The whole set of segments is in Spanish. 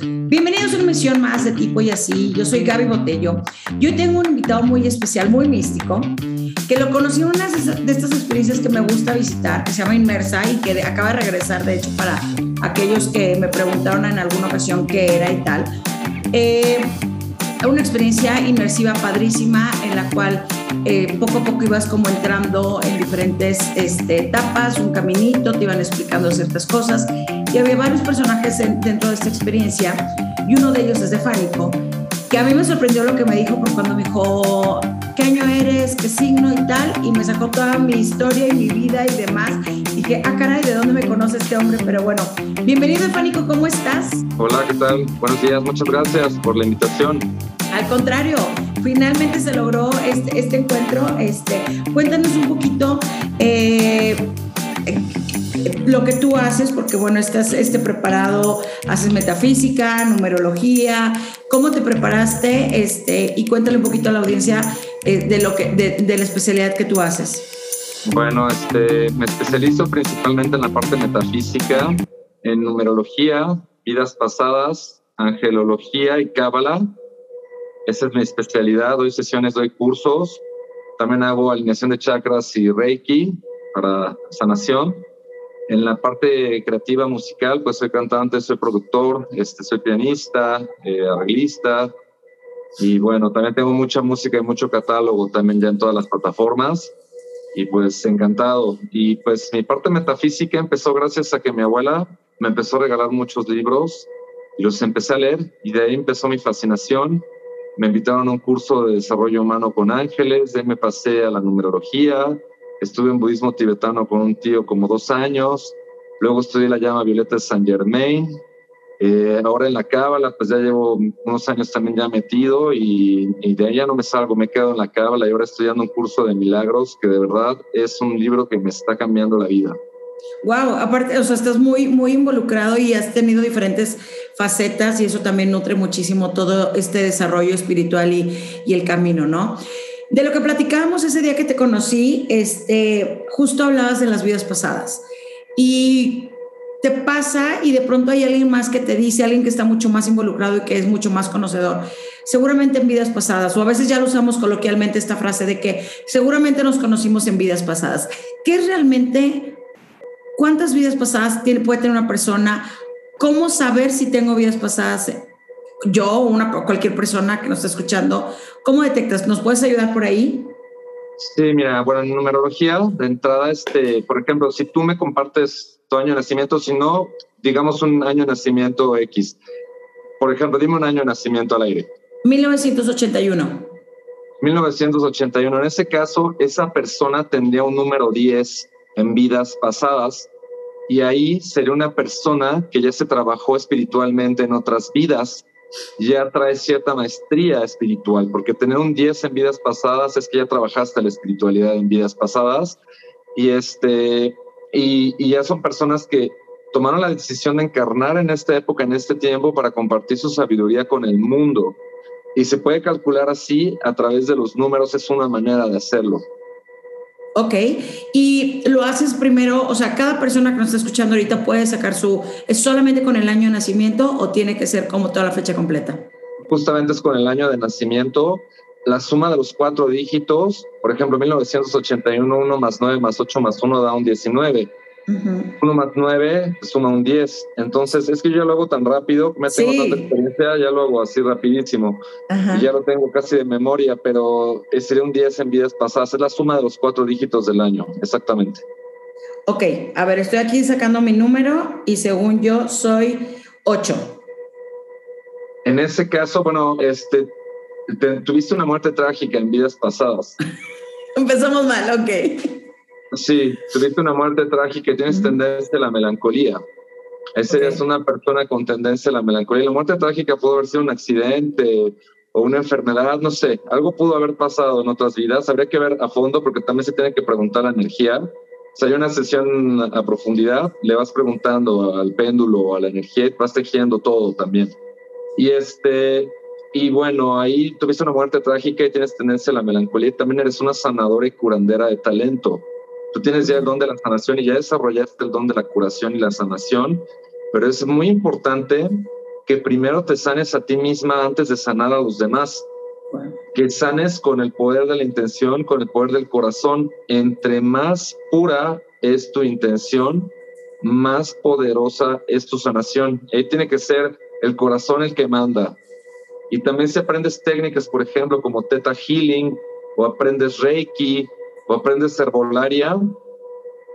Bienvenidos a una misión más de tipo y así. Yo soy Gaby Botello. Yo tengo un invitado muy especial, muy místico, que lo conocí en una de estas experiencias que me gusta visitar, que se llama Inmersa y que acaba de regresar, de hecho, para aquellos que me preguntaron en alguna ocasión qué era y tal. Eh, una experiencia inmersiva padrísima en la cual eh, poco a poco ibas como entrando en diferentes este, etapas, un caminito, te iban explicando ciertas cosas y había varios personajes dentro de esta experiencia y uno de ellos es de Fánico, que a mí me sorprendió lo que me dijo por cuando me dijo qué año eres, qué signo y tal, y me sacó toda mi historia y mi vida y demás. Y dije, ah, caray, ¿de dónde me conoce este hombre? Pero bueno, bienvenido, Fánico, ¿cómo estás? Hola, ¿qué tal? Buenos días, muchas gracias por la invitación. Al contrario, finalmente se logró este, este encuentro. Este, cuéntanos un poquito eh, lo que tú haces, porque bueno, estás este, preparado, haces metafísica, numerología, ¿cómo te preparaste? Este, y cuéntale un poquito a la audiencia eh, de, lo que, de, de, la especialidad que tú haces. Bueno, este, me especializo principalmente en la parte metafísica, en numerología, vidas pasadas, angelología y cábala esa es mi especialidad. Doy sesiones, doy cursos. También hago alineación de chakras y Reiki para sanación. En la parte creativa musical, pues soy cantante, soy productor, este, soy pianista, eh, arreglista. Y bueno, también tengo mucha música y mucho catálogo también ya en todas las plataformas. Y pues encantado. Y pues mi parte metafísica empezó gracias a que mi abuela me empezó a regalar muchos libros y los empecé a leer y de ahí empezó mi fascinación me invitaron a un curso de desarrollo humano con ángeles, de ahí me pasé a la numerología, estuve en budismo tibetano con un tío como dos años, luego estudié la llama violeta de Saint Germain, eh, ahora en la cábala pues ya llevo unos años también ya metido y, y de ahí ya no me salgo, me quedo en la cábala y ahora estudiando un curso de milagros que de verdad es un libro que me está cambiando la vida. Wow, aparte, o sea, estás muy, muy involucrado y has tenido diferentes facetas y eso también nutre muchísimo todo este desarrollo espiritual y, y el camino, ¿no? De lo que platicábamos ese día que te conocí, este, justo hablabas de las vidas pasadas y te pasa y de pronto hay alguien más que te dice, alguien que está mucho más involucrado y que es mucho más conocedor, seguramente en vidas pasadas, o a veces ya lo usamos coloquialmente esta frase de que seguramente nos conocimos en vidas pasadas. ¿Qué es realmente ¿Cuántas vidas pasadas tiene, puede tener una persona? ¿Cómo saber si tengo vidas pasadas? Yo o una, cualquier persona que nos está escuchando, ¿cómo detectas? ¿Nos puedes ayudar por ahí? Sí, mira, bueno, en numerología, de entrada, este, por ejemplo, si tú me compartes tu año de nacimiento, si no, digamos un año de nacimiento X. Por ejemplo, dime un año de nacimiento al aire. 1981. 1981. En ese caso, esa persona tendría un número 10 en vidas pasadas y ahí sería una persona que ya se trabajó espiritualmente en otras vidas, ya trae cierta maestría espiritual, porque tener un 10 en vidas pasadas es que ya trabajaste la espiritualidad en vidas pasadas y este y, ya son personas que tomaron la decisión de encarnar en esta época, en este tiempo, para compartir su sabiduría con el mundo. Y se puede calcular así a través de los números, es una manera de hacerlo. Ok, y lo haces primero, o sea, cada persona que nos está escuchando ahorita puede sacar su, ¿es solamente con el año de nacimiento o tiene que ser como toda la fecha completa? Justamente es con el año de nacimiento. La suma de los cuatro dígitos, por ejemplo, 1981, 1 más 9 más 8 más 1 da un 19. 1 más 9 suma un 10. Entonces, es que yo lo hago tan rápido, me tengo tanta experiencia, ya lo hago así rapidísimo. Y ya lo tengo casi de memoria, pero sería un 10 en vidas pasadas. Es la suma de los cuatro dígitos del año, exactamente. Ok, a ver, estoy aquí sacando mi número y según yo soy 8. En ese caso, bueno, este, tuviste una muerte trágica en vidas pasadas. Empezamos mal, ok. Sí, tuviste una muerte trágica y tienes tendencia a la melancolía. Esa es una persona con tendencia a la melancolía. La muerte trágica pudo haber sido un accidente o una enfermedad, no sé, algo pudo haber pasado en otras vidas. Habría que ver a fondo porque también se tiene que preguntar la energía. Si hay una sesión a profundidad, le vas preguntando al péndulo, a la energía, y vas tejiendo todo también. Y este, y bueno, ahí tuviste una muerte trágica y tienes tendencia a la melancolía. También eres una sanadora y curandera de talento. Tú tienes ya el don de la sanación y ya desarrollaste el don de la curación y la sanación, pero es muy importante que primero te sanes a ti misma antes de sanar a los demás. Que sanes con el poder de la intención, con el poder del corazón. Entre más pura es tu intención, más poderosa es tu sanación. Ahí tiene que ser el corazón el que manda. Y también si aprendes técnicas, por ejemplo, como Theta Healing, o aprendes Reiki, o aprendes herbolaria,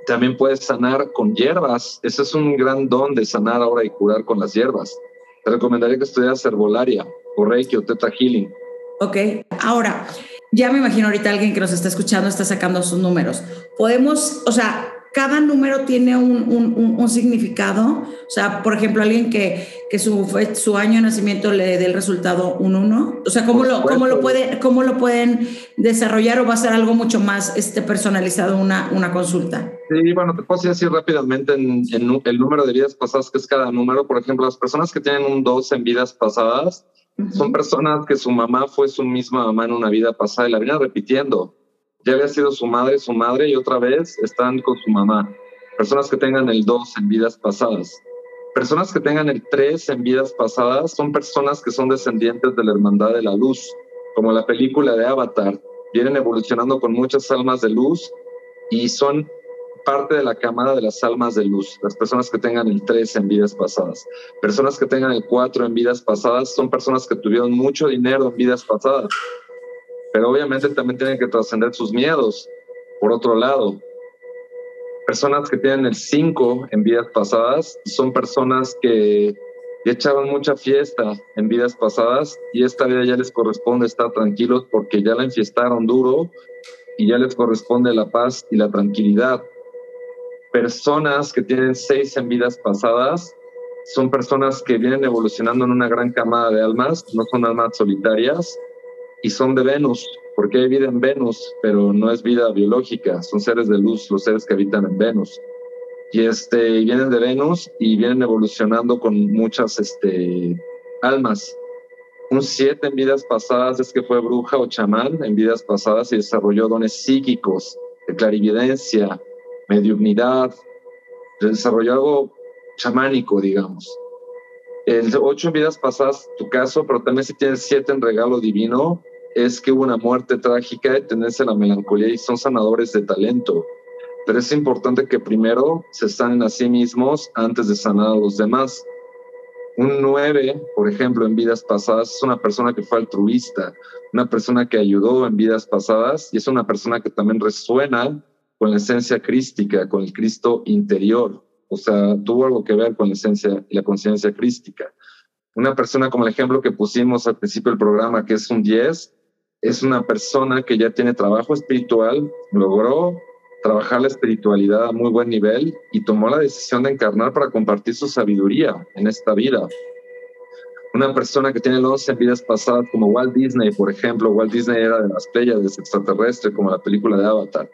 también puedes sanar con hierbas. Ese es un gran don de sanar ahora y curar con las hierbas. Te recomendaría que estudiaras herbolaria, o Reiki, o Theta Healing. Ok, ahora, ya me imagino ahorita alguien que nos está escuchando está sacando sus números. Podemos, o sea, cada número tiene un, un, significado. O sea, por ejemplo, alguien que, que su, su año de nacimiento le dé el resultado un 1. O sea, ¿cómo lo, cómo, lo puede, ¿cómo lo pueden desarrollar o va a ser algo mucho más este, personalizado una, una consulta? Sí, bueno, te puedo decir rápidamente en, el número de vidas pasadas, que es cada número. Por ejemplo, las personas que tienen un 2 en vidas pasadas son personas que su mamá fue su misma mamá en una vida pasada y la vienen repitiendo ya había sido su madre, su madre y otra vez están con su mamá. Personas que tengan el 2 en vidas pasadas. Personas que tengan el 3 en vidas pasadas son personas que son descendientes de la Hermandad de la Luz, como la película de Avatar. Vienen evolucionando con muchas almas de luz y son parte de la camada de las almas de luz, las personas que tengan el 3 en vidas pasadas. Personas que tengan el 4 en vidas pasadas son personas que tuvieron mucho dinero en vidas pasadas pero obviamente también tienen que trascender sus miedos. Por otro lado, personas que tienen el 5 en vidas pasadas son personas que echaban mucha fiesta en vidas pasadas y esta vida ya les corresponde estar tranquilos porque ya la enfiestaron duro y ya les corresponde la paz y la tranquilidad. Personas que tienen 6 en vidas pasadas son personas que vienen evolucionando en una gran camada de almas, no son almas solitarias, y son de Venus, porque hay vida en Venus, pero no es vida biológica, son seres de luz los seres que habitan en Venus. Y este, vienen de Venus y vienen evolucionando con muchas este, almas. Un siete en vidas pasadas es que fue bruja o chamán en vidas pasadas y desarrolló dones psíquicos, de clarividencia, mediunidad, desarrolló algo chamánico, digamos. El ocho en vidas pasadas, tu caso, pero también si tienes siete en regalo divino, es que hubo una muerte trágica, de tenerse la melancolía y son sanadores de talento. Pero es importante que primero se sanen a sí mismos antes de sanar a los demás. Un 9, por ejemplo, en vidas pasadas, es una persona que fue altruista, una persona que ayudó en vidas pasadas y es una persona que también resuena con la esencia crística, con el Cristo interior. O sea, tuvo algo que ver con la esencia y la conciencia crística. Una persona como el ejemplo que pusimos al principio del programa, que es un 10, es una persona que ya tiene trabajo espiritual, logró trabajar la espiritualidad a muy buen nivel y tomó la decisión de encarnar para compartir su sabiduría en esta vida. Una persona que tiene 11 vidas pasadas como Walt Disney, por ejemplo, Walt Disney era de las playas extraterrestres como la película de Avatar.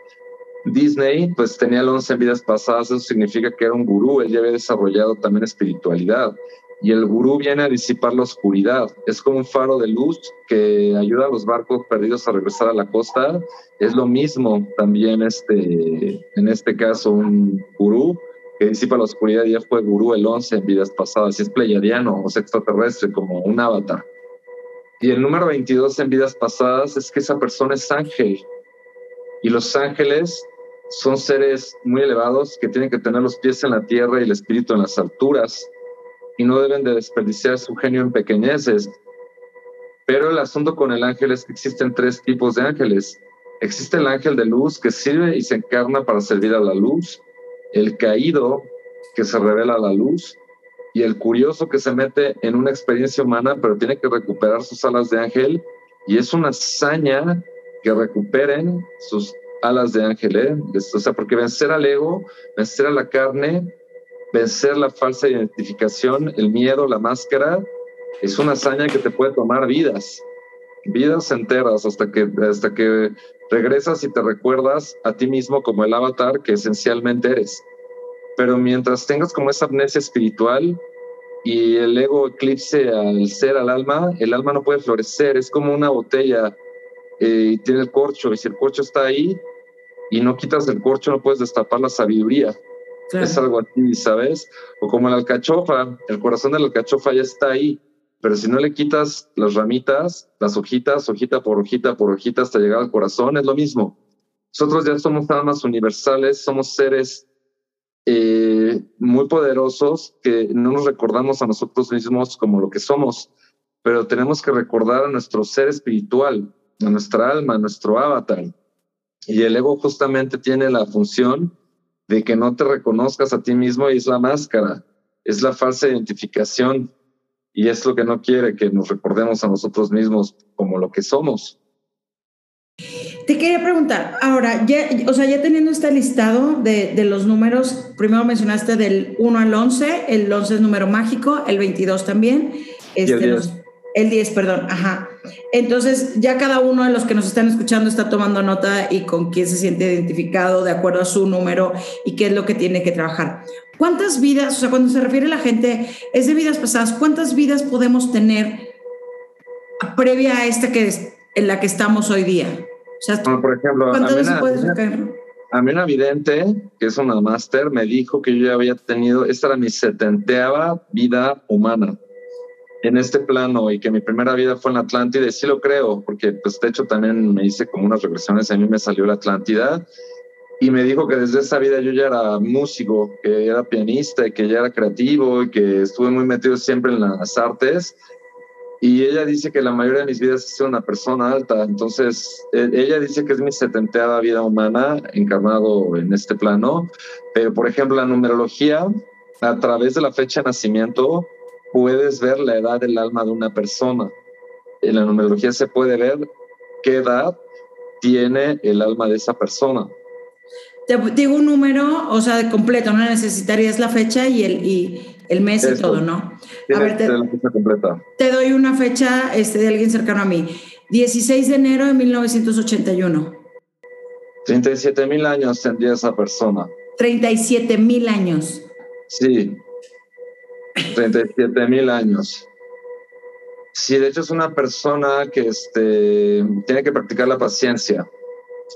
Disney pues tenía 11 vidas pasadas, eso significa que era un gurú, él ya había desarrollado también espiritualidad y el gurú viene a disipar la oscuridad. Es como un faro de luz que ayuda a los barcos perdidos a regresar a la costa. Es lo mismo también este, en este caso un gurú que disipa la oscuridad ya fue gurú el 11 en vidas pasadas y es pleiadiano o extraterrestre como un avatar. Y el número 22 en vidas pasadas es que esa persona es ángel. Y los ángeles son seres muy elevados que tienen que tener los pies en la tierra y el espíritu en las alturas y no deben de desperdiciar su genio en pequeñeces. Pero el asunto con el ángel es que existen tres tipos de ángeles. Existe el ángel de luz que sirve y se encarna para servir a la luz, el caído que se revela a la luz y el curioso que se mete en una experiencia humana pero tiene que recuperar sus alas de ángel y es una hazaña que recuperen sus alas de ángel, ¿eh? o sea, porque vencer al ego, vencer a la carne, vencer la falsa identificación, el miedo, la máscara, es una hazaña que te puede tomar vidas, vidas enteras hasta que, hasta que regresas y te recuerdas a ti mismo como el avatar que esencialmente eres. Pero mientras tengas como esa amnesia espiritual y el ego eclipse al ser, al alma, el alma no puede florecer, es como una botella eh, y tiene el corcho, y si el corcho está ahí y no quitas el corcho, no puedes destapar la sabiduría. Es algo así, ¿sabes? O como la alcachofa, el corazón de la alcachofa ya está ahí, pero si no le quitas las ramitas, las hojitas, hojita por hojita por hojita hasta llegar al corazón, es lo mismo. Nosotros ya somos almas universales, somos seres eh, muy poderosos que no nos recordamos a nosotros mismos como lo que somos, pero tenemos que recordar a nuestro ser espiritual, a nuestra alma, a nuestro avatar. Y el ego justamente tiene la función de que no te reconozcas a ti mismo y es la máscara, es la falsa identificación y es lo que no quiere que nos recordemos a nosotros mismos como lo que somos. Te quería preguntar, ahora, ya, o sea, ya teniendo este listado de, de, los números, primero mencionaste del 1 al 11, el 11 es número mágico, el 22 también. Este, el 10. El 10, perdón, ajá. Entonces, ya cada uno de los que nos están escuchando está tomando nota y con quién se siente identificado de acuerdo a su número y qué es lo que tiene que trabajar. ¿Cuántas vidas, o sea, cuando se refiere a la gente, es de vidas pasadas, cuántas vidas podemos tener previa a esta que es, en la que estamos hoy día? O sea, por ejemplo, ¿cuántas veces puedes A mí una vidente, que es una máster, me dijo que yo ya había tenido, esta era mi setenteava vida humana en este plano y que mi primera vida fue en la Atlántida, y sí lo creo, porque pues de hecho también me hice como unas regresiones, a mí me salió la Atlántida, y me dijo que desde esa vida yo ya era músico, que era pianista, que ya era creativo, y que estuve muy metido siempre en las artes, y ella dice que la mayoría de mis vidas es una persona alta, entonces e, ella dice que es mi setenteada vida humana encarnado en este plano, pero por ejemplo la numerología, a través de la fecha de nacimiento, puedes ver la edad del alma de una persona. En la numerología se puede ver qué edad tiene el alma de esa persona. Te digo un número, o sea, completo, no necesitarías la fecha y el, y el mes y todo, ¿no? A ver, te, doy una fecha este, de alguien cercano a mí. 16 de enero de 1981. 37 mil años tendría esa persona. 37 mil años. Sí, 37 mil años. Sí, de hecho es una persona que este, tiene que practicar la paciencia.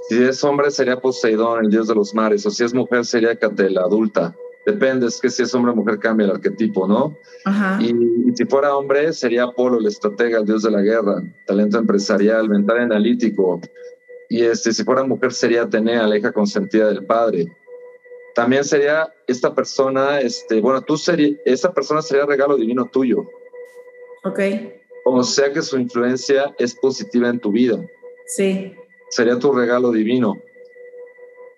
Si es hombre sería Poseidón, el dios de los mares, o si es mujer sería Catel, adulta. Depende, es que si es hombre o mujer cambia el arquetipo, ¿no? Y, si fuera hombre sería Apolo, el estratega, el dios de la guerra, talento empresarial, mental analítico. Y este, si fuera mujer sería Atenea, la hija consentida del padre también sería esta persona, este, bueno, tú sería, esa persona sería regalo divino tuyo. Ok. O sea que su influencia es positiva en tu vida. Sí. Sería tu regalo divino.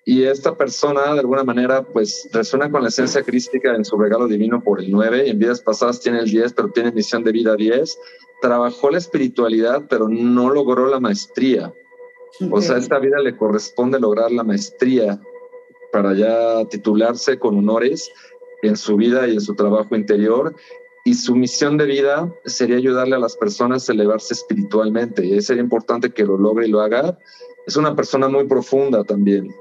Y esta persona, de alguna manera, pues resuena con la esencia crística en su regalo divino por el 9. En vidas pasadas tiene el 10, pero tiene misión de vida 10. Trabajó la espiritualidad, pero no logró la maestría. O sea, esta vida le corresponde lograr la maestría para ya titularse con honores en su vida y en su trabajo interior. Y su misión de vida sería ayudarle a las personas a elevarse espiritualmente. Y sería importante que lo logre y lo haga. Es una persona muy profunda también,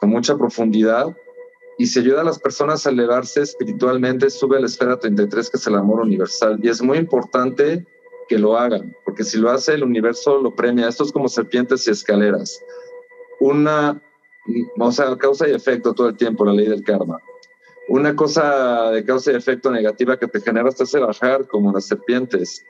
con mucha profundidad. Y si ayuda a las personas a elevarse espiritualmente, sube a la esfera 33, que es el amor universal. Y es muy importante que lo hagan, porque si lo hace, el universo lo premia. Esto es como serpientes y escaleras. Una o sea, causa y efecto todo el tiempo, la ley del karma. Una cosa de causa y efecto negativa que te genera hasta hace bajar, como las serpientes.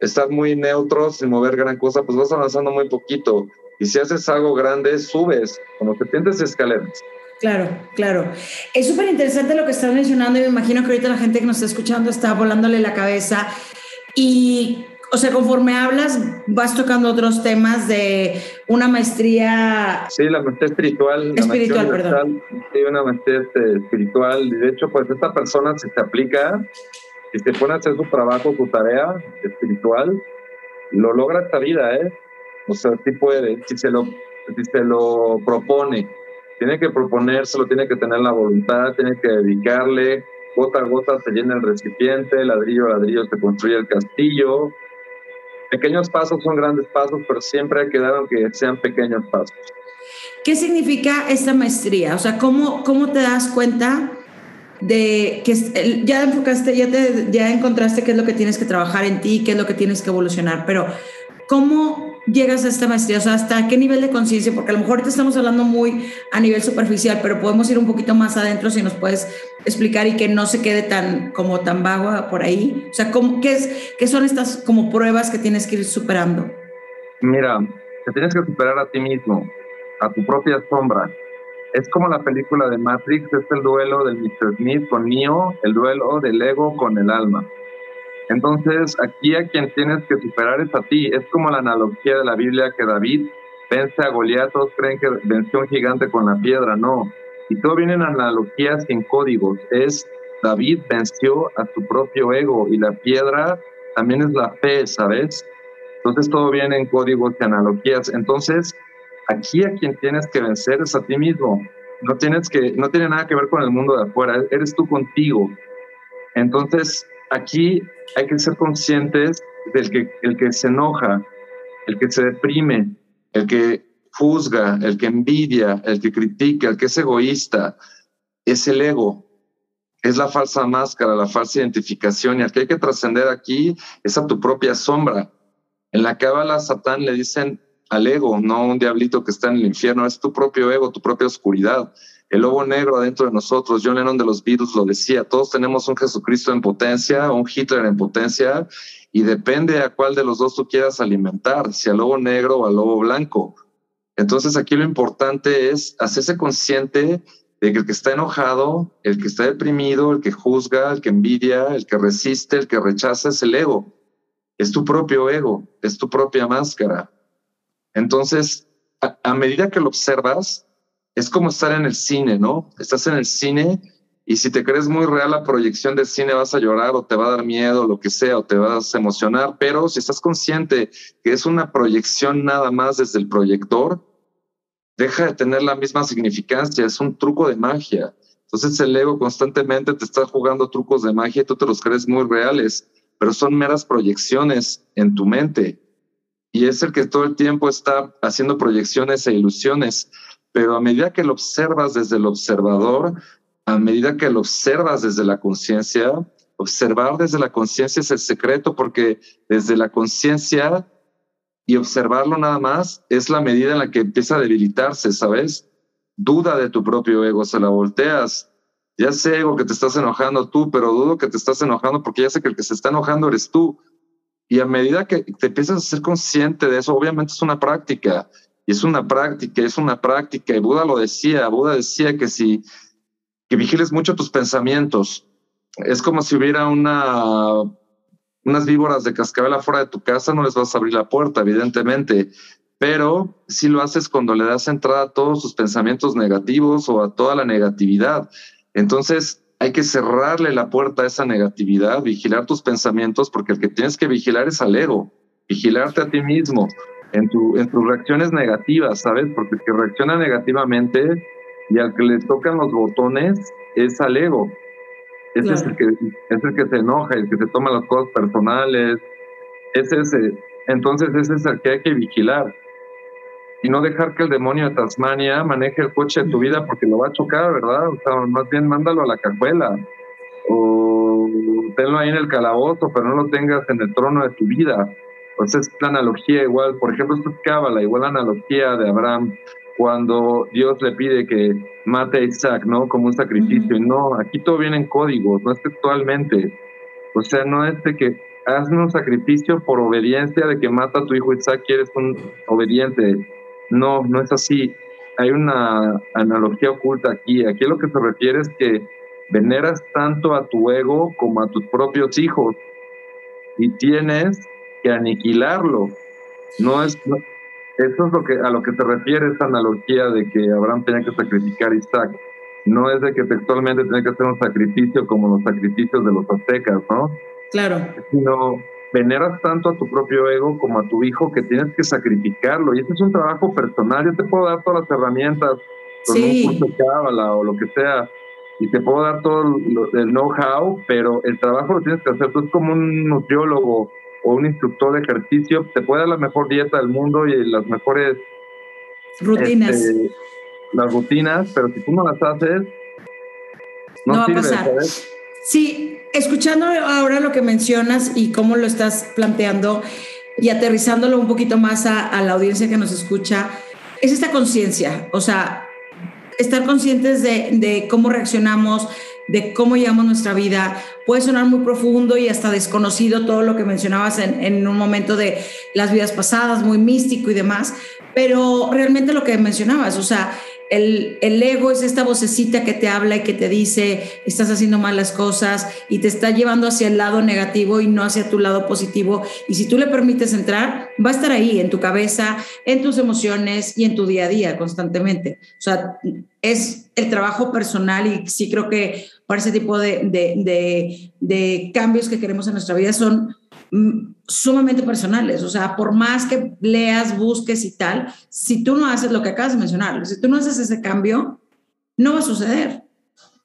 Estar muy neutro, sin mover gran cosa, pues vas avanzando muy poquito. Y si haces algo grande, subes, como serpientes y escaleras. Claro, claro. Es súper interesante lo que estás mencionando y me imagino que ahorita la gente que nos está escuchando está volándole la cabeza. Y o sea, conforme hablas, vas tocando otros temas de una maestría. Sí, la maestría espiritual. Espiritual, perdón. Sí, una maestría este, espiritual. De hecho, pues esta persona, si se aplica, si se pone a hacer su trabajo, su tarea espiritual, lo logra esta vida, ¿eh? O sea, sí puede, si se lo, si se lo propone. Tiene que proponérselo, tiene que tener la voluntad, tiene que dedicarle. Gota a gota se llena el recipiente, ladrillo a ladrillo se construye el castillo Pequeños pasos son grandes pasos, pero siempre hay que dar aunque sean pequeños pasos. ¿Qué significa esta maestría? O sea, ¿cómo, cómo te das cuenta de que ya enfocaste, ya, te, ya encontraste qué es lo que tienes que trabajar en ti, qué es lo que tienes que evolucionar, pero ¿cómo, llegas a esta maestría? O sea, ¿hasta qué nivel de conciencia? Porque a lo mejor te estamos hablando muy a nivel superficial, pero podemos ir un poquito más adentro si nos puedes explicar y que no se quede tan como tan vago por ahí. O sea, ¿cómo, qué, es, ¿qué son estas como pruebas que tienes que ir superando? Mira, te tienes que superar a ti mismo, a tu propia sombra. Es como la película de Matrix, es el duelo del Mr. Smith con Neo, el duelo del ego con el alma. Entonces, aquí a quien tienes que superar es a ti. Es como la analogía de la Biblia que David vence a Goliat, todos creen que venció un gigante con la piedra, no. Y todo viene en analogías en códigos. Es David venció a su propio ego y la piedra también es la fe, ¿sabes? Entonces todo viene en códigos y analogías. Entonces, aquí a quien tienes que vencer es a ti mismo. No tienes que, no tiene nada que ver con el mundo de afuera, eres tú contigo. Entonces, aquí hay que ser conscientes del que el que se enoja, el que se deprime, el que juzga, el que envidia, el que critica, el que es egoísta, es el ego, es la falsa máscara, la falsa identificación. Y al que hay que trascender aquí es a tu propia sombra. En la cábala Satán le dicen al ego, no un diablito que está en el infierno, es tu propio ego, tu propia oscuridad el lobo negro adentro de nosotros. John Lennon de los Beatles lo decía, todos tenemos un Jesucristo en potencia, un Hitler en potencia, y depende a cuál de los dos tú quieras alimentar, si al lobo negro o al lobo blanco. Entonces aquí lo importante es hacerse consciente de que el que está enojado, el que está deprimido, el que juzga, el que envidia, el que resiste, el que rechaza es el ego. Es tu propio ego, es tu propia máscara. Entonces, a, a medida que lo observas, es como estar en el cine, ¿no? Estás en el cine y si te crees muy real la proyección del cine vas a llorar o te va a dar miedo, lo que sea, o te vas a emocionar, pero si estás consciente que es una proyección nada más desde el proyector, deja de tener la misma significancia, es un truco de magia. Entonces el ego constantemente te está jugando trucos de magia y tú te los crees muy reales, pero son meras proyecciones en tu mente. Y es el que todo el tiempo está haciendo proyecciones e ilusiones pero a medida que lo observas desde el observador, a medida que lo observas desde la conciencia, observar desde la conciencia es el secreto porque desde la conciencia y observarlo nada más es la medida en la que empieza a debilitarse, ¿sabes? Duda de tu propio ego, se la volteas. Ya sé, ego, que te estás enojando tú, pero dudo que te estás enojando porque ya sé que el que se está enojando eres tú. Y a medida que te empiezas a ser consciente de eso, obviamente es una práctica. Y es una práctica, es una práctica. Y Buda lo decía, Buda decía que si que vigiles mucho tus pensamientos, es como si hubiera una, unas víboras de cascabel afuera de tu casa, no les vas a abrir la puerta, evidentemente. Pero si lo haces cuando le das entrada a todos sus pensamientos negativos o a toda la negatividad. Entonces, hay que cerrarle la puerta a esa negatividad, vigilar tus pensamientos, porque el que tienes que vigilar es al ego, vigilarte a ti mismo, en, tu, en tus reacciones negativas, ¿sabes? Porque el que reacciona negativamente y al que le tocan los botones es al ego. Ese es, el que, es el que se enoja, el que se toma las cosas personales. Es ese. Entonces ese es el que hay que vigilar. Y no dejar que el demonio de Tasmania maneje el coche de tu vida porque lo va a chocar, ¿verdad? O sea, más bien mándalo a la cajuela. O tenlo ahí en el calabozo, pero no lo tengas en el trono de tu vida. Pues es la analogía igual, por ejemplo, esto es Cábala, igual la analogía de Abraham cuando Dios le pide que mate a Isaac, ¿no? Como un sacrificio. Y no, aquí todo viene en códigos, no es textualmente. O sea, no es de que hazme un sacrificio por obediencia de que mata a tu hijo Isaac y eres un obediente. No, no es así. Hay una analogía oculta aquí. Aquí lo que se refiere es que veneras tanto a tu ego como a tus propios hijos y tienes que aniquilarlo. No es, eso es lo que, a lo que se refiere esta analogía de que Abraham tenía que sacrificar a Isaac. No es de que textualmente tenía que hacer un sacrificio como los sacrificios de los aztecas, ¿no? Claro. Sino veneras tanto a tu propio ego como a tu hijo que tienes que sacrificarlo. Y este es un trabajo personal. Yo te puedo dar todas las herramientas con un curso de cábala o lo que sea. Y te puedo dar todo el know-how, pero el trabajo lo tienes que hacer. Tú es como un nutriólogo o un instructor de ejercicio te puede dar la mejor dieta del mundo y las mejores rutinas. Este, las rutinas, pero si tú no las haces, no, va a pasar. Sí, escuchando ahora lo que mencionas y cómo lo estás planteando, y aterrizándolo un poquito más a, la audiencia que nos escucha, es esta conciencia, o sea, estar conscientes de, de, cómo reaccionamos, de cómo llevamos nuestra vida. Puede sonar muy profundo y hasta desconocido todo lo que mencionabas en, en, un momento de las vidas pasadas, muy místico y demás, pero realmente lo que mencionabas, o sea, el, el, ego es esta vocecita que te habla y que te dice, estás haciendo mal las cosas y te está llevando hacia el lado negativo y no hacia tu lado positivo. Y si tú le permites entrar, va a estar ahí, en tu cabeza, en tus emociones y en tu día a día constantemente. O sea, es el trabajo personal y sí creo que para ese tipo de, de, de, cambios que queremos en nuestra vida son Mm, sumamente personales. O sea, por más que leas, busques y tal, si tú no haces lo que acabas de mencionar, si tú no haces ese cambio, no va a suceder.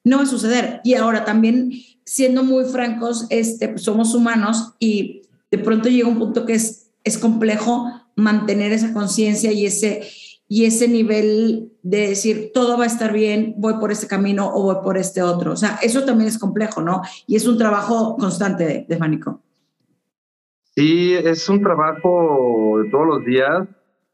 No va a suceder. Y ahora también, siendo muy francos, este, pues, somos humanos y de pronto llega un punto que es, es complejo mantener esa conciencia y ese, y ese nivel de decir todo va a estar bien, voy por este camino o voy por este otro. O sea, eso también es complejo, ¿no? Y es un trabajo constante de, de Sí, es un trabajo todos los días.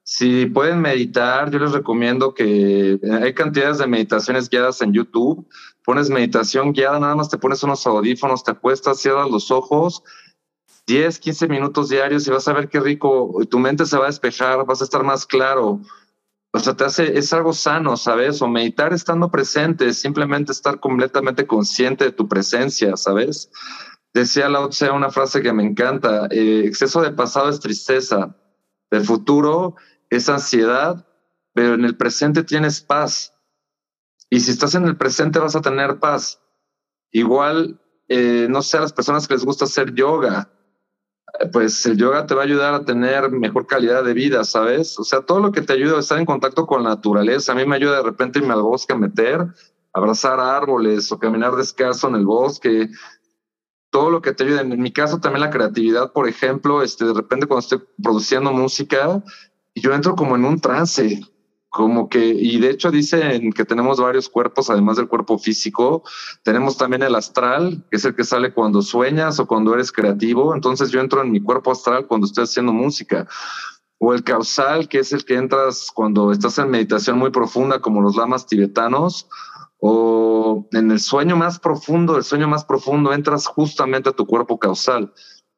Si pueden meditar, yo les recomiendo que hay cantidades de meditaciones guiadas en YouTube. Pones meditación guiada, nada más te pones unos audífonos, te acuestas, cierras los ojos, 10, 15 minutos diarios y vas a ver qué rico, tu mente se va a despejar, vas a estar más claro. O sea, te hace, es algo sano, ¿sabes? O meditar estando presente, simplemente estar completamente consciente de tu presencia, ¿sabes? Decía Lao Tse una frase que me encanta, eh, exceso de pasado es tristeza, del futuro es ansiedad, pero en el presente tienes paz. Y si estás en el presente vas a tener paz. Igual, eh, no sé, a las personas que les gusta hacer yoga, pues el yoga te va a ayudar a tener mejor calidad de vida, ¿sabes? O sea, todo lo que te ayuda a estar en contacto con la naturaleza. A mí me ayuda de repente irme al bosque a meter, abrazar árboles o caminar descalzo en el bosque, todo lo que te ayude. En mi caso también la creatividad, por ejemplo, este, de repente cuando estoy produciendo música, yo entro como en un trance, como que, y de hecho dicen que tenemos varios cuerpos, además del cuerpo físico, tenemos también el astral, que es el que sale cuando sueñas o cuando eres creativo, entonces yo entro en mi cuerpo astral cuando estoy haciendo música, o el causal, que es el que entras cuando estás en meditación muy profunda, como los lamas tibetanos, o en el sueño más profundo, el sueño más profundo, entras justamente a tu cuerpo causal.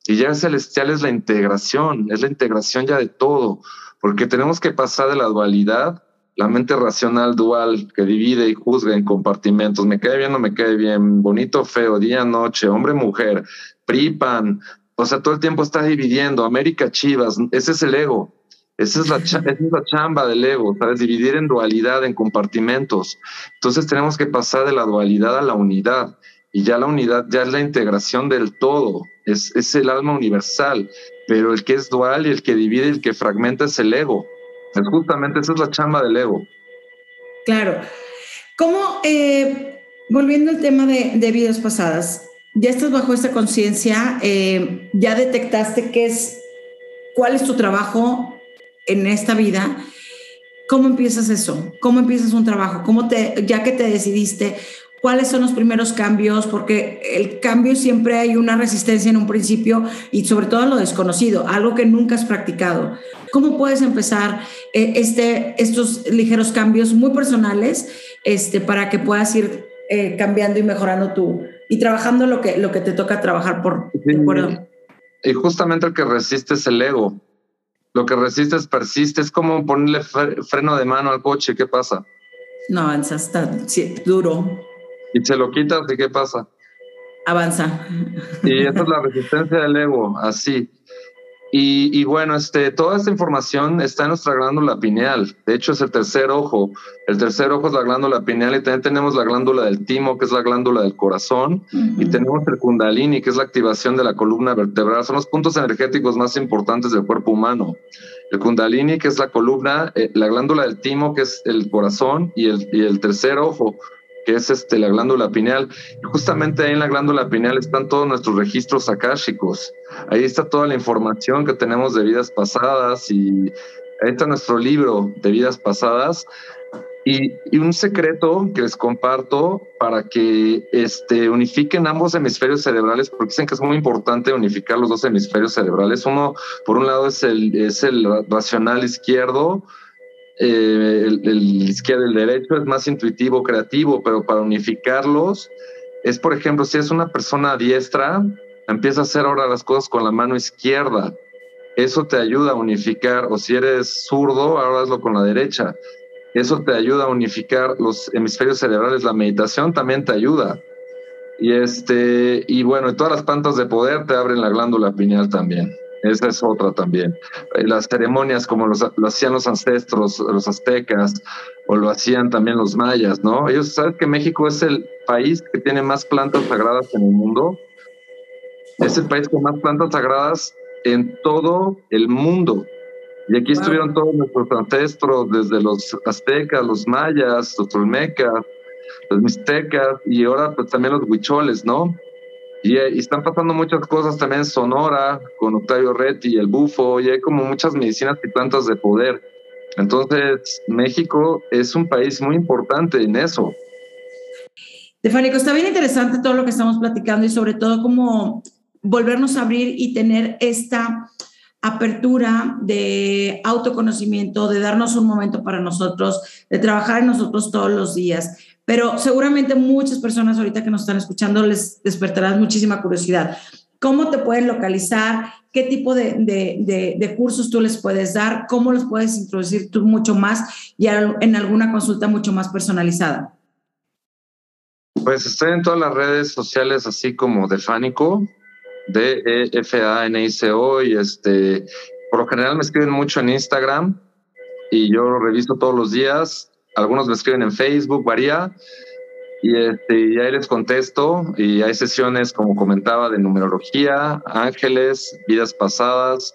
Y ya es celestial es la integración, es la integración ya de todo, porque tenemos que pasar de la dualidad, la mente racional dual que divide y juzga en compartimentos, me cae bien o me cae bien, bonito, feo, día, noche, hombre, mujer, pripan, o sea, todo el tiempo está dividiendo, América, Chivas, ese es el ego. Esa es, la chamba del ego, ¿sabes? Dividir en dualidad, en compartimentos. Entonces tenemos que pasar de la dualidad a la unidad. Y ya la unidad ya es la integración del todo, es el alma universal. Pero el que es dual y el que divide y el que fragmenta es el ego. Es justamente esa es la chamba del ego. Claro. ¿Cómo, eh, volviendo al tema de, de, vidas pasadas, ya estás bajo esta conciencia, eh, ya detectaste qué es, cuál es tu trabajo en esta vida, ¿cómo empiezas eso? ¿Cómo empiezas un trabajo? ¿Cómo te, ya que te decidiste, cuáles son los primeros cambios? Porque el cambio siempre hay una resistencia en un principio y sobre todo lo desconocido, algo que nunca has practicado. ¿Cómo puedes empezar eh, este, estos ligeros cambios muy personales este, para que puedas ir eh, cambiando y mejorando tú y trabajando lo que, lo que te toca trabajar por, ¿de acuerdo? Y justamente el que resiste es el ego. Lo que resistes persiste. Es como ponerle freno de mano al coche. ¿Qué pasa? No avanza, está duro. Y se lo quitas y ¿qué pasa? Avanza. Y esa es la resistencia del ego, así. Y, bueno, este, toda esta información está en nuestra glándula pineal. De hecho, es el tercer ojo. El tercer ojo es la glándula pineal y también tenemos la glándula del timo, que es la glándula del corazón, y tenemos el kundalini, que es la activación de la columna vertebral. Son los puntos energéticos más importantes del cuerpo humano. El kundalini, que es la columna, eh, la glándula del timo, que es el corazón, y el, y el tercer ojo, que es este, la glándula pineal. Y justamente ahí en la glándula pineal están todos nuestros registros akáshicos. Ahí está toda la información que tenemos de vidas pasadas y ahí está nuestro libro de vidas pasadas. Y, un secreto que les comparto para que este, unifiquen ambos hemisferios cerebrales, porque dicen que es muy importante unificar los dos hemisferios cerebrales. Uno, por un lado, es el, es el racional izquierdo, eh, el, izquierdo, el derecho es más intuitivo, creativo, pero para unificarlos es, por ejemplo, si es una persona diestra, empieza a hacer ahora las cosas con la mano izquierda. Eso te ayuda a unificar, o si eres zurdo, ahora hazlo con la derecha. Eso te ayuda a unificar los hemisferios cerebrales. La meditación también te ayuda. Y este, y bueno, todas las plantas de poder te abren la glándula pineal también. Esa es otra también. Eh, las ceremonias como lo hacían los ancestros, los aztecas, o lo hacían también los mayas, ¿no? Ellos saben que México es el país que tiene más plantas sagradas en el mundo. Es el país con más plantas sagradas en todo el mundo. Y aquí estuvieron todos nuestros ancestros, desde los aztecas, los mayas, los olmecas, los mixtecas y ahora pues también los huicholes, ¿no? Y, están pasando muchas cosas también en Sonora, con Octavio Retti y el bufo, y hay como muchas medicinas y plantas de poder. Entonces, México es un país muy importante en eso. Stefánico, está bien interesante todo lo que estamos platicando y sobre todo cómo volvernos a abrir y tener esta apertura de autoconocimiento, de darnos un momento para nosotros, de trabajar en nosotros todos los días. Pero seguramente muchas personas ahorita que nos están escuchando les despertarán muchísima curiosidad. ¿Cómo te pueden localizar? ¿Qué tipo de, de, de, cursos tú les puedes dar? ¿Cómo los puedes introducir tú mucho más y en alguna consulta mucho más personalizada? Pues estoy en todas las redes sociales, así como Defánico, D-E-F-A-N-I-C-O, y este, por lo general me escriben mucho en Instagram y yo lo reviso todos los días. Algunos me escriben en Facebook, varía. Y, este, y ahí les contesto. Y hay sesiones, como comentaba, de numerología, ángeles, vidas pasadas,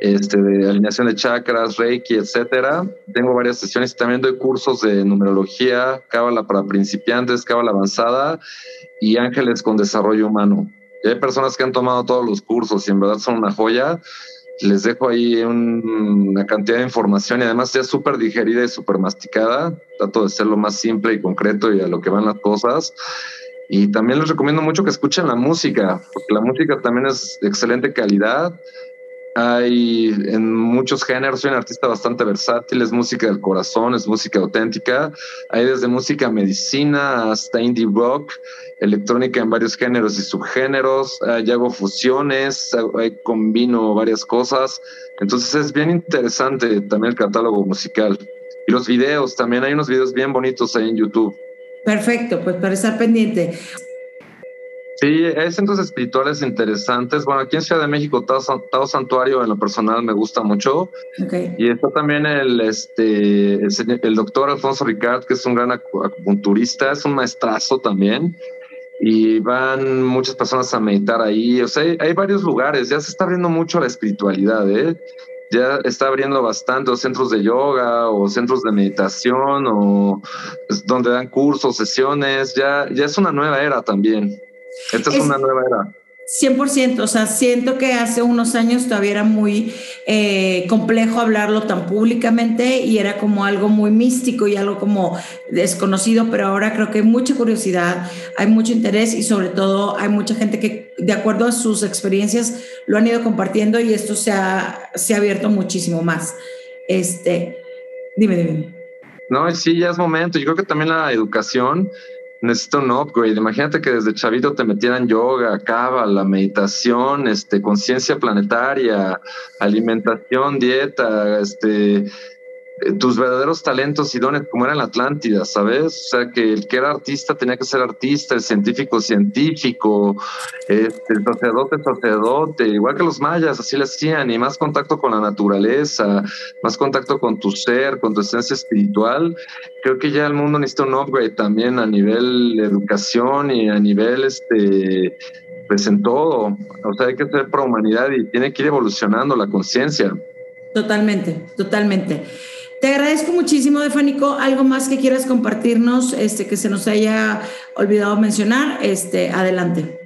este, de alineación de chakras, reiki, etcétera. Tengo varias sesiones y también doy cursos de numerología, cábala para principiantes, cábala avanzada y ángeles con desarrollo humano. Y hay personas que han tomado todos los cursos y en verdad son una joya. Les dejo ahí una cantidad de información y además ya súper digerida y súper masticada. Trato de ser lo más simple y concreto y a lo que van las cosas. Y también les recomiendo mucho que escuchen la música, porque la música también es de excelente calidad. Hay en muchos géneros, soy un artista bastante versátil, es música del corazón, es música auténtica. Hay desde música medicina hasta indie rock, electrónica en varios géneros y subgéneros. Hay hago fusiones, combino varias cosas. Entonces es bien interesante también el catálogo musical. Y los videos, también hay unos videos bien bonitos ahí en YouTube. Perfecto, pues para estar pendiente. Sí, hay centros espirituales interesantes. Bueno, aquí en Ciudad de México, Tao, Santuario en lo personal me gusta mucho. Y está también el, este, el, doctor Alfonso Ricard, que es un gran acupunturista, es un maestrazo también. Y van muchas personas a meditar ahí. O sea, hay, hay varios lugares, ya se está abriendo mucho la espiritualidad, ¿eh? ya está abriendo bastante centros de yoga o centros de meditación o donde dan cursos, sesiones, ya, ya es una nueva era también. Esta es, una nueva era. 100%, o sea, siento que hace unos años todavía era muy eh, complejo hablarlo tan públicamente y era como algo muy místico y algo como desconocido, pero ahora creo que hay mucha curiosidad, hay mucho interés y sobre todo hay mucha gente que de acuerdo a sus experiencias lo han ido compartiendo y esto se ha, se ha abierto muchísimo más. Este, dime, dime. No, sí, ya es momento. Yo creo que también la educación necesita un upgrade. Imagínate que desde chavito te metieran yoga, la meditación, este, conciencia planetaria, alimentación, dieta, este, tus verdaderos talentos y dones como era en la Atlántida, ¿sabes? O sea, que el que era artista tenía que ser artista, el científico científico, este, el sacerdote sacerdote, igual que los mayas, así le hacían, y más contacto con la naturaleza, más contacto con tu ser, con tu esencia espiritual. Creo que ya el mundo necesita un upgrade también a nivel educación y a nivel este pues en todo. O sea, hay que ser pro humanidad y tiene que ir evolucionando la conciencia. Totalmente, totalmente. Te agradezco muchísimo, Defánico. ¿Algo más que quieras compartirnos este, que se nos haya olvidado mencionar? Este, adelante.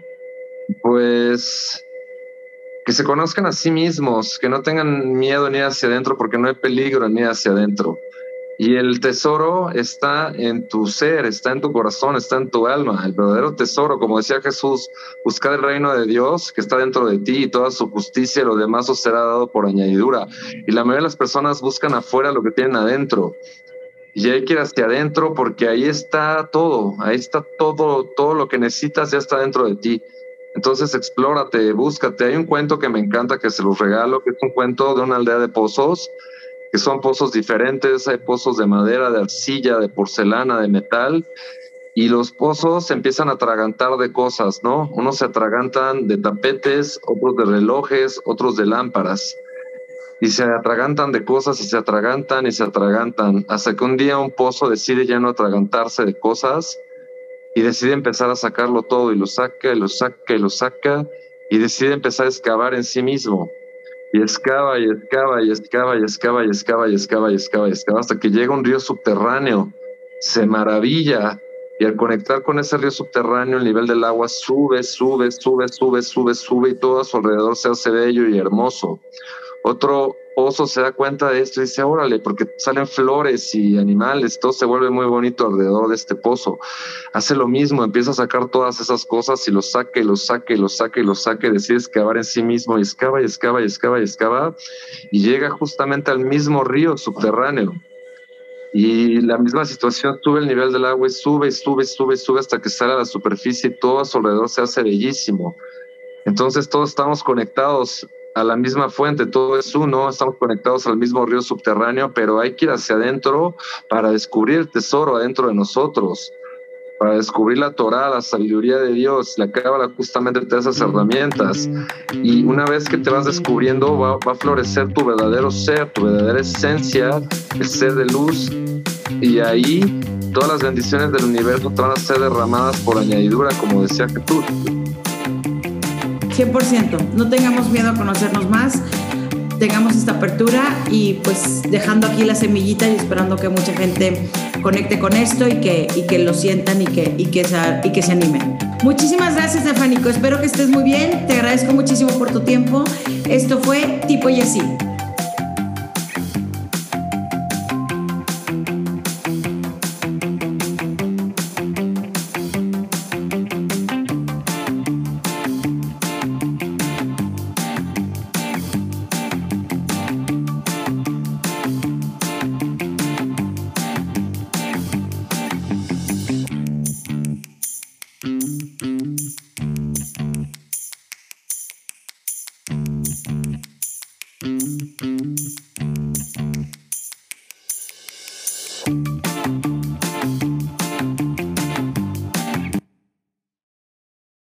Pues que se conozcan a sí mismos, que no tengan miedo ni hacia adentro, porque no hay peligro ni hacia adentro. Y el tesoro está en tu ser, está en tu corazón, está en tu alma. El verdadero tesoro, como decía Jesús, buscar el reino de Dios que está dentro de ti y toda su justicia y lo demás os será dado por añadidura. Y la mayoría de las personas buscan afuera lo que tienen adentro. Y hay que ir hacia adentro porque ahí está todo, ahí está todo, todo lo que necesitas ya está dentro de ti. Entonces explórate, búscate. Hay un cuento que me encanta que se los regalo, que es un cuento de una aldea de pozos que son pozos diferentes, hay pozos de madera, de arcilla, de porcelana, de metal, y los pozos se empiezan a atragantar de cosas, ¿no? Unos se atragantan de tapetes, otros de relojes, otros de lámparas. Y se atragantan de cosas y se atragantan y se atragantan, hasta que un día un pozo decide ya no atragantarse de cosas y decide empezar a sacarlo todo y lo saca y lo saca y lo saca y decide empezar a excavar en sí mismo y excava y excava y excava y excava y excava y excava y excava y excava hasta que llega un río subterráneo. Se maravilla y al conectar con ese río subterráneo el nivel del agua sube, sube, sube, sube, sube, sube y todo a su alrededor se hace bello y hermoso. Otro oso se da cuenta de esto y dice, órale, porque salen flores y animales, todo se vuelve muy bonito alrededor de este pozo. Hace lo mismo, empieza a sacar todas esas cosas y lo saca y lo saca y lo saca y lo saca y decide excavar en sí mismo y excava y excava y excava y excava y llega justamente al mismo río subterráneo. Y la misma situación, sube el nivel del agua y sube sube sube sube hasta que sale a la superficie y todo a su alrededor se hace bellísimo. Entonces todos estamos conectados a la misma fuente, todo es uno, estamos conectados al mismo río subterráneo, pero hay que ir hacia adentro para descubrir el tesoro adentro de nosotros, para descubrir la Torah, la sabiduría de Dios, la cábala justamente de esas herramientas. Y una vez que te vas descubriendo, va, a florecer tu verdadero ser, tu verdadera esencia, el ser de luz, y ahí todas las bendiciones del universo van a ser derramadas por añadidura, como decía Jesús. 100%. No tengamos miedo a conocernos más, tengamos esta apertura y pues dejando aquí la semillita y esperando que mucha gente conecte con esto y que, y que lo sientan y que, y, que se, y que se animen. Muchísimas gracias, Stefanico. Espero que estés muy bien. Te agradezco muchísimo por tu tiempo. Esto fue Tipo y